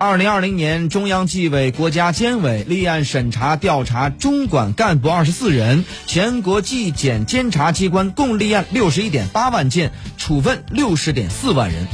二零二零年中央纪委国家监委立案审查调查中管干部二十四人全国纪检监察机关共立案六十一点八万件处分六十点四万人。